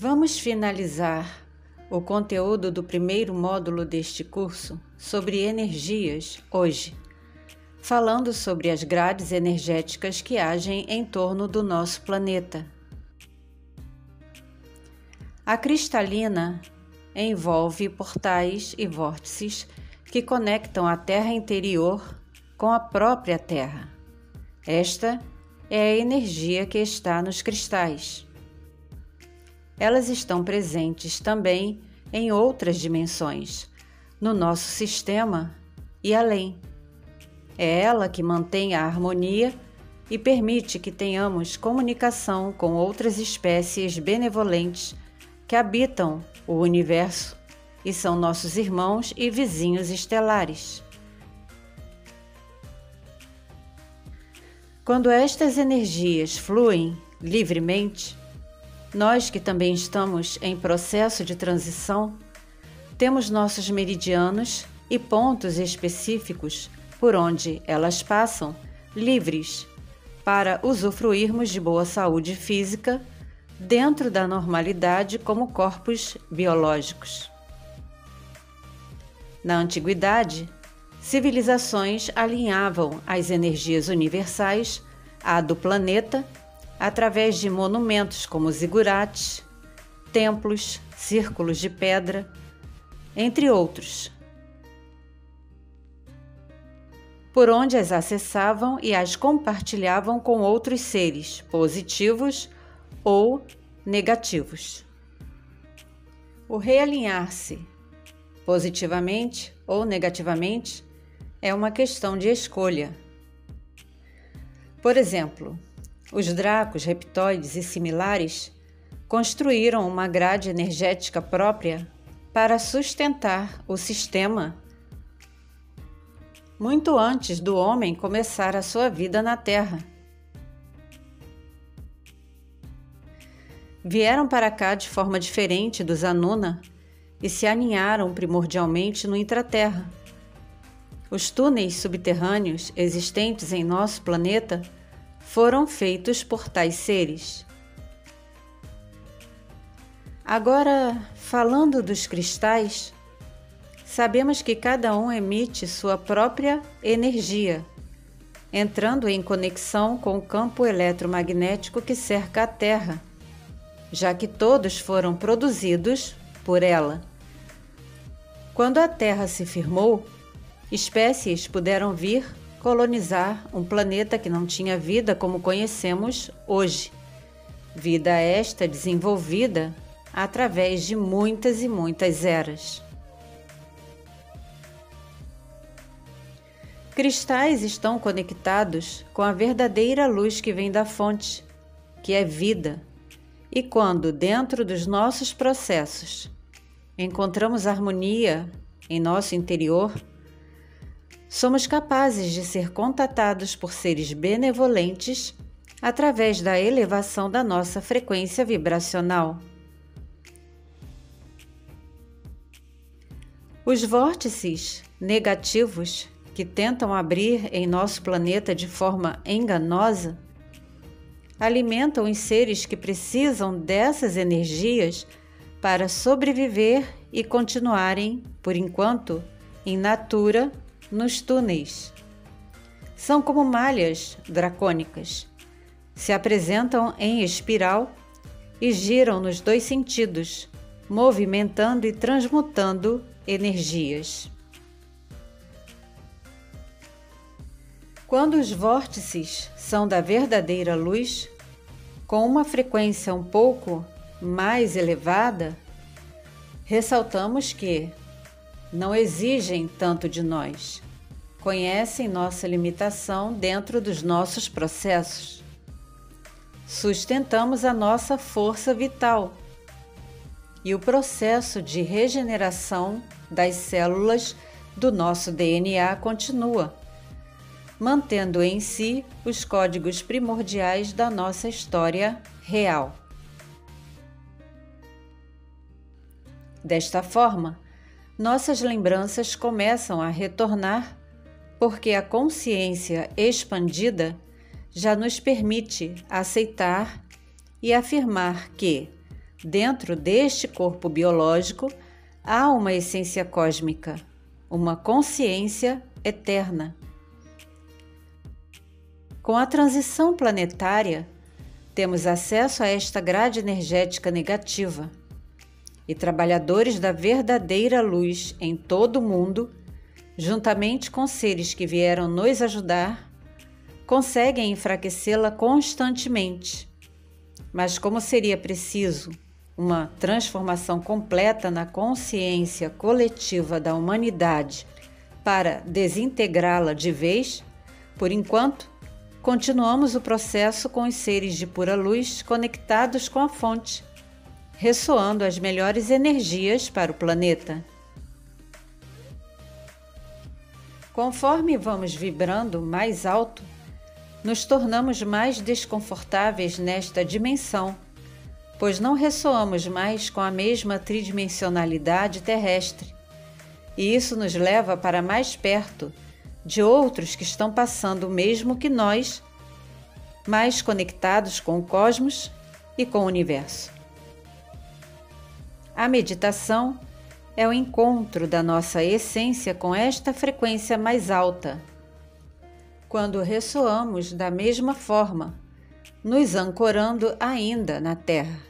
Vamos finalizar o conteúdo do primeiro módulo deste curso sobre energias hoje, falando sobre as grades energéticas que agem em torno do nosso planeta. A cristalina envolve portais e vórtices que conectam a Terra interior com a própria Terra. Esta é a energia que está nos cristais. Elas estão presentes também em outras dimensões, no nosso sistema e além. É ela que mantém a harmonia e permite que tenhamos comunicação com outras espécies benevolentes que habitam o universo e são nossos irmãos e vizinhos estelares. Quando estas energias fluem livremente, nós que também estamos em processo de transição, temos nossos meridianos e pontos específicos por onde elas passam livres para usufruirmos de boa saúde física dentro da normalidade como corpos biológicos. Na antiguidade, civilizações alinhavam as energias universais à do planeta através de monumentos como zigurates, templos, círculos de pedra, entre outros, por onde as acessavam e as compartilhavam com outros seres positivos ou negativos. O realinhar-se positivamente ou negativamente é uma questão de escolha. Por exemplo, os dracos, reptóides e similares construíram uma grade energética própria para sustentar o sistema muito antes do homem começar a sua vida na Terra. Vieram para cá de forma diferente dos Anuna e se aninharam primordialmente no intraterra. Os túneis subterrâneos existentes em nosso planeta foram feitos por tais seres. Agora, falando dos cristais, sabemos que cada um emite sua própria energia, entrando em conexão com o campo eletromagnético que cerca a Terra, já que todos foram produzidos por ela. Quando a Terra se firmou, espécies puderam vir colonizar um planeta que não tinha vida como conhecemos hoje. Vida esta desenvolvida através de muitas e muitas eras. Cristais estão conectados com a verdadeira luz que vem da fonte, que é vida. E quando, dentro dos nossos processos, encontramos harmonia em nosso interior, somos capazes de ser contatados por seres benevolentes através da elevação da nossa frequência vibracional. Os vórtices negativos que tentam abrir em nosso planeta de forma enganosa alimentam os seres que precisam dessas energias para sobreviver e continuarem, por enquanto, em natura nos túneis. São como malhas dracônicas. Se apresentam em espiral e giram nos dois sentidos, movimentando e transmutando energias. Quando os vórtices são da verdadeira luz, com uma frequência um pouco mais elevada, ressaltamos que não exigem tanto de nós, conhecem nossa limitação dentro dos nossos processos. Sustentamos a nossa força vital e o processo de regeneração das células do nosso DNA continua, mantendo em si os códigos primordiais da nossa história real. Desta forma, nossas lembranças começam a retornar porque a consciência expandida já nos permite aceitar e afirmar que, dentro deste corpo biológico, há uma essência cósmica, uma consciência eterna. Com a transição planetária, temos acesso a esta grade energética negativa e trabalhadores da verdadeira luz em todo o mundo, juntamente com seres que vieram nos ajudar, conseguem enfraquecê-la constantemente. Mas, como seria preciso uma transformação completa na consciência coletiva da humanidade para desintegrá-la de vez, por enquanto, continuamos o processo com os seres de pura luz conectados com a fonte, ressoando as melhores energias para o planeta. Conforme vamos vibrando mais alto, nos tornamos mais desconfortáveis nesta dimensão, pois não ressoamos mais com a mesma tridimensionalidade terrestre. E isso nos leva para mais perto de outros que estão passando o mesmo que nós, mais conectados com o cosmos e com o universo. A meditação é o encontro da nossa essência com esta frequência mais alta quando ressoamos da mesma forma, nos ancorando ainda na Terra.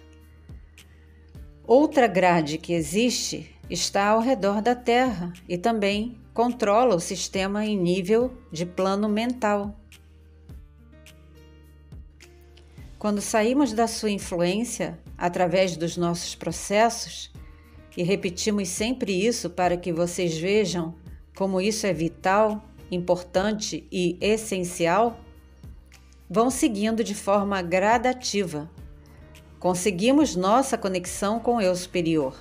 Outra grade que existe está ao redor da Terra e também controla o sistema em nível de plano mental. Quando saímos da sua influência através dos nossos processos, e repetimos sempre isso para que vocês vejam como isso é vital importante e essencial, vão seguindo de forma gradativa. Conseguimos nossa conexão com o eu superior.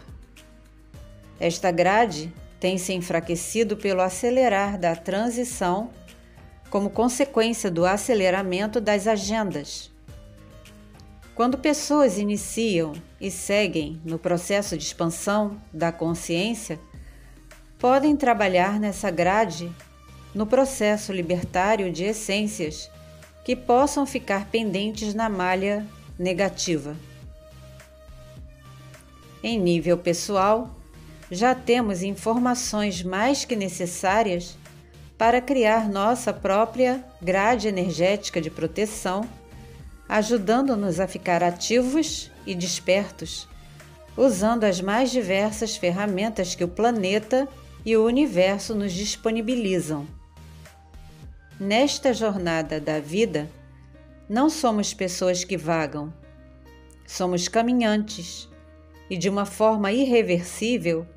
Esta grade tem se enfraquecido pelo acelerar da transição, como consequência do aceleramento das agendas. Quando pessoas iniciam e seguem no processo de expansão da consciência, podem trabalhar nessa grade no processo libertário de essências que possam ficar pendentes na malha negativa. Em nível pessoal, já temos informações mais que necessárias para criar nossa própria grade energética de proteção, ajudando-nos a ficar ativos e despertos, usando as mais diversas ferramentas que o planeta e o universo nos disponibilizam. Nesta jornada da vida, não somos pessoas que vagam, somos caminhantes e, de uma forma irreversível,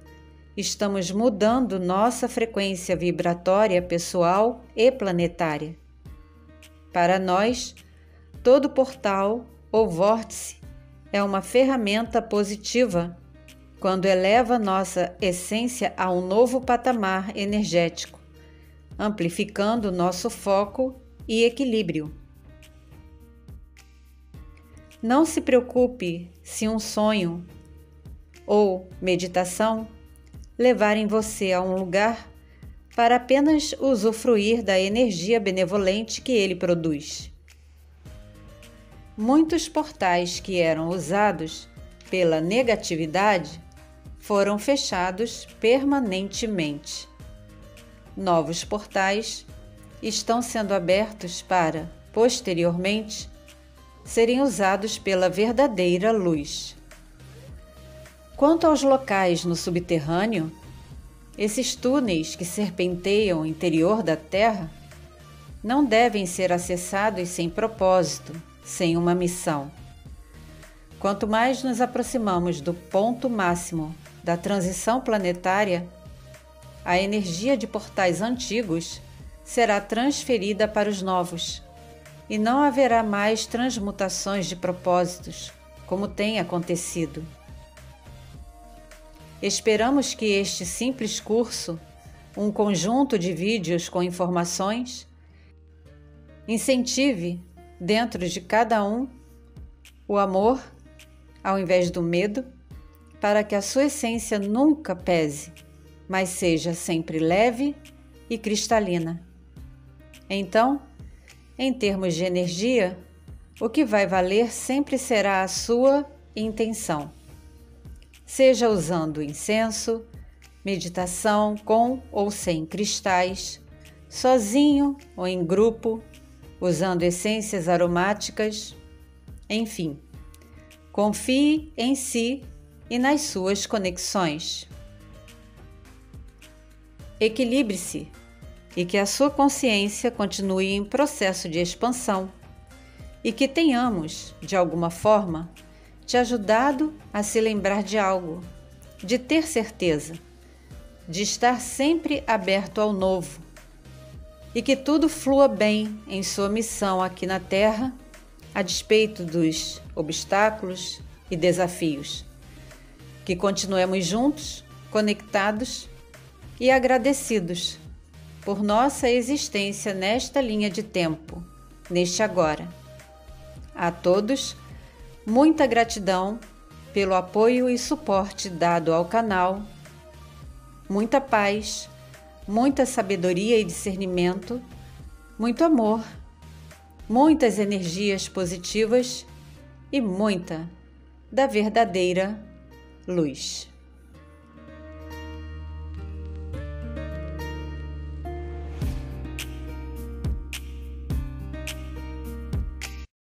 estamos mudando nossa frequência vibratória pessoal e planetária. Para nós, todo portal ou vórtice é uma ferramenta positiva quando eleva nossa essência a um novo patamar energético amplificando nosso foco e equilíbrio. Não se preocupe se um sonho ou meditação levarem você a um lugar para apenas usufruir da energia benevolente que ele produz. Muitos portais que eram usados pela negatividade foram fechados permanentemente novos portais estão sendo abertos para, posteriormente, serem usados pela verdadeira luz. Quanto aos locais no subterrâneo, esses túneis que serpenteiam o interior da Terra não devem ser acessados sem propósito, sem uma missão. Quanto mais nos aproximamos do ponto máximo da transição planetária, a energia de portais antigos será transferida para os novos, e não haverá mais transmutações de propósitos, como tem acontecido. Esperamos que este simples curso, um conjunto de vídeos com informações, incentive dentro de cada um o amor ao invés do medo, para que a sua essência nunca pese mas seja sempre leve e cristalina. Então, em termos de energia, o que vai valer sempre será a sua intenção. seja usando incenso, meditação com ou sem cristais, sozinho ou em grupo, usando essências aromáticas, enfim. Confie em si e nas suas conexões. Equilibre-se e que a sua consciência continue em processo de expansão e que tenhamos, de alguma forma, te ajudado a se lembrar de algo, de ter certeza, de estar sempre aberto ao novo e que tudo flua bem em sua missão aqui na Terra, a despeito dos obstáculos e desafios. Que continuemos juntos, conectados e agradecidos por nossa existência nesta linha de tempo, neste agora. A todos, muita gratidão pelo apoio e suporte dado ao canal. Muita paz muita sabedoria e discernimento, muito amor, muitas energias positivas e muita da verdadeira luz.